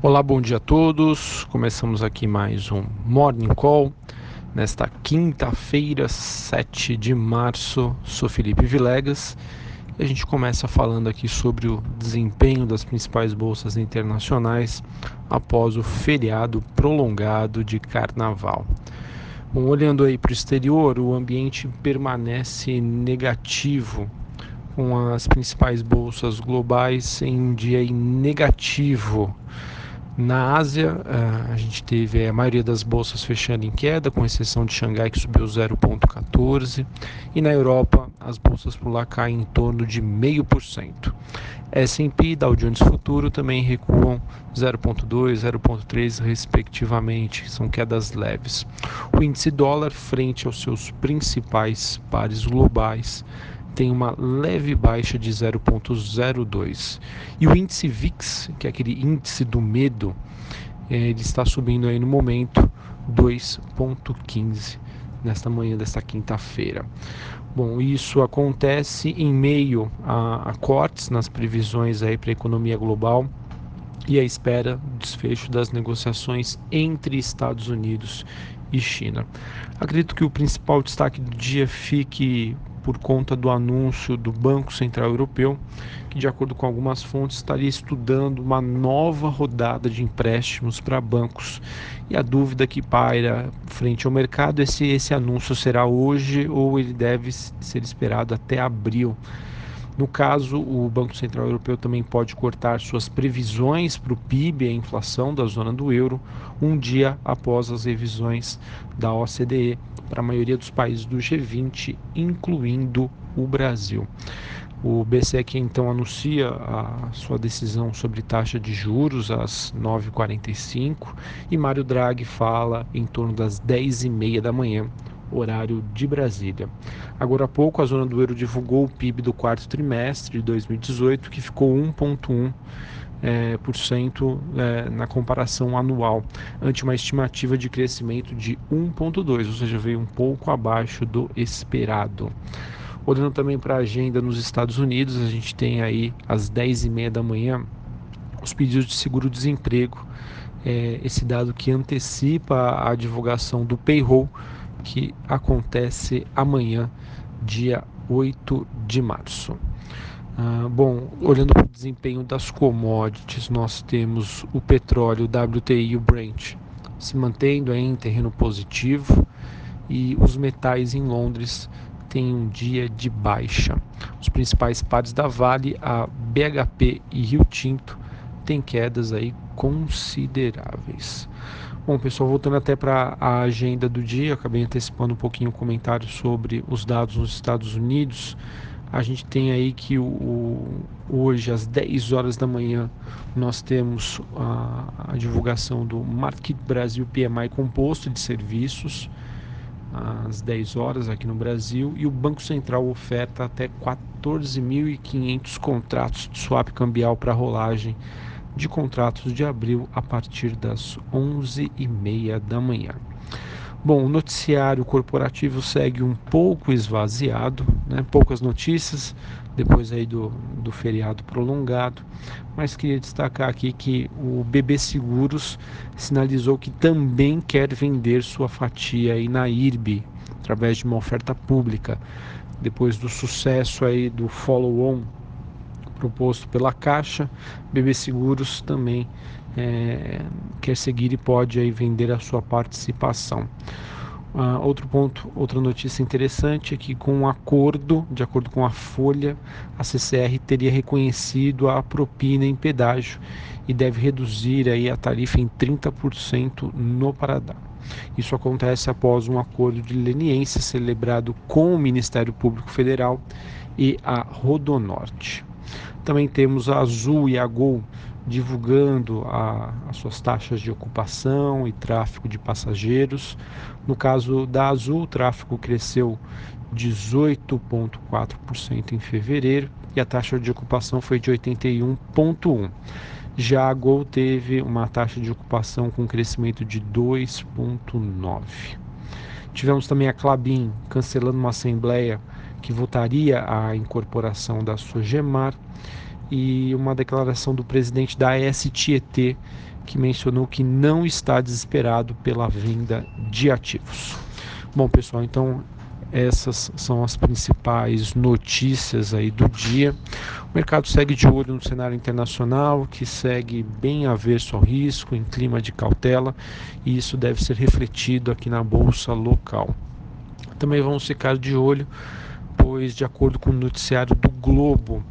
Olá, bom dia a todos. Começamos aqui mais um Morning Call. Nesta quinta-feira, 7 de março, sou Felipe Vilegas e a gente começa falando aqui sobre o desempenho das principais bolsas internacionais após o feriado prolongado de carnaval. Bom, olhando aí para o exterior, o ambiente permanece negativo com as principais bolsas globais em um dia negativo na Ásia, a gente teve a maioria das bolsas fechando em queda, com exceção de Xangai, que subiu 0,14%, e na Europa, as bolsas por lá caem em torno de 0,5%. S&P e Dow Jones Futuro também recuam 0,2%, 0,3% respectivamente, são quedas leves. O índice dólar, frente aos seus principais pares globais, tem uma leve baixa de 0,02. E o índice VIX, que é aquele índice do medo, é, ele está subindo aí no momento 2,15 nesta manhã desta quinta-feira. Bom, isso acontece em meio a, a cortes nas previsões aí para a economia global e à espera do desfecho das negociações entre Estados Unidos e China. Acredito que o principal destaque do dia fique por conta do anúncio do Banco Central Europeu, que, de acordo com algumas fontes, estaria estudando uma nova rodada de empréstimos para bancos. E a dúvida que paira frente ao mercado é se esse anúncio será hoje ou ele deve ser esperado até abril. No caso, o Banco Central Europeu também pode cortar suas previsões para o PIB e a inflação da zona do euro um dia após as revisões da OCDE para a maioria dos países do G20, incluindo o Brasil. O BCE então anuncia a sua decisão sobre taxa de juros às 9h45 e Mário Draghi fala em torno das 10h30 da manhã horário de Brasília. Agora há pouco, a zona do euro divulgou o PIB do quarto trimestre de 2018, que ficou 1,1%. É, por cento é, na comparação anual, ante uma estimativa de crescimento de 1,2, ou seja, veio um pouco abaixo do esperado. Olhando também para a agenda nos Estados Unidos, a gente tem aí às 10h30 da manhã os pedidos de seguro-desemprego, é, esse dado que antecipa a divulgação do payroll que acontece amanhã, dia 8 de março. Ah, bom, olhando para o desempenho das commodities, nós temos o petróleo, o WTI e o Brent se mantendo em terreno positivo e os metais em Londres têm um dia de baixa. Os principais pares da Vale, a BHP e Rio Tinto, têm quedas aí consideráveis. Bom, pessoal, voltando até para a agenda do dia, acabei antecipando um pouquinho o comentário sobre os dados nos Estados Unidos. A gente tem aí que o, hoje, às 10 horas da manhã, nós temos a, a divulgação do Market Brasil PMI composto de serviços, às 10 horas aqui no Brasil, e o Banco Central oferta até 14.500 contratos de swap cambial para rolagem de contratos de abril a partir das 11h30 da manhã. Bom, o noticiário corporativo segue um pouco esvaziado, né? poucas notícias depois aí do, do feriado prolongado, mas queria destacar aqui que o BB Seguros sinalizou que também quer vender sua fatia aí na IRB através de uma oferta pública, depois do sucesso aí do follow-on proposto pela Caixa, BB Seguros também é, quer seguir e pode aí vender a sua participação. Uh, outro ponto, outra notícia interessante é que com um acordo, de acordo com a Folha, a CCR teria reconhecido a propina em pedágio e deve reduzir aí a tarifa em 30% no Paraná. Isso acontece após um acordo de leniência celebrado com o Ministério Público Federal e a Rodonorte. Também temos a Azul e a Gol divulgando a, as suas taxas de ocupação e tráfego de passageiros. No caso da Azul, o tráfego cresceu 18,4% em fevereiro e a taxa de ocupação foi de 81,1%. Já a Gol teve uma taxa de ocupação com crescimento de 2,9%. Tivemos também a Clabin cancelando uma assembleia que votaria a incorporação da Sogemar e uma declaração do presidente da STET que mencionou que não está desesperado pela venda de ativos. Bom, pessoal, então essas são as principais notícias aí do dia. O mercado segue de olho no cenário internacional, que segue bem averso ao risco, em clima de cautela, e isso deve ser refletido aqui na bolsa local. Também vamos ficar de olho, pois, de acordo com o noticiário do Globo,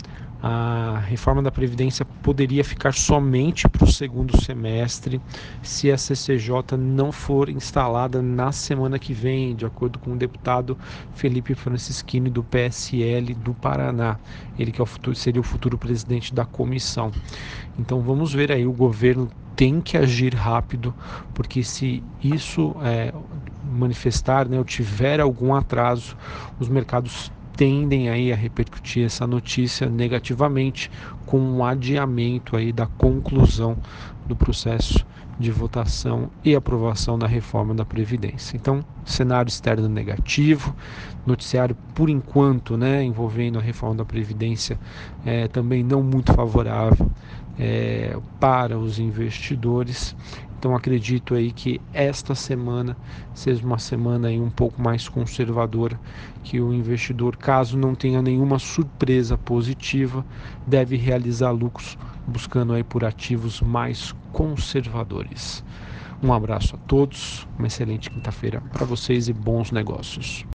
a reforma da Previdência poderia ficar somente para o segundo semestre se a CCJ não for instalada na semana que vem, de acordo com o deputado Felipe Francischini do PSL do Paraná, ele que é o futuro, seria o futuro presidente da comissão. Então vamos ver aí, o governo tem que agir rápido, porque se isso é, manifestar, né, ou tiver algum atraso, os mercados tendem aí a repercutir essa notícia negativamente com um adiamento aí da conclusão do processo de votação e aprovação da reforma da Previdência. Então, cenário externo negativo, noticiário por enquanto, né, envolvendo a reforma da Previdência, é, também não muito favorável é, para os investidores. Então acredito aí que esta semana seja uma semana aí um pouco mais conservadora, que o investidor, caso não tenha nenhuma surpresa positiva, deve realizar lucros buscando aí por ativos mais conservadores. Um abraço a todos, uma excelente quinta-feira para vocês e bons negócios.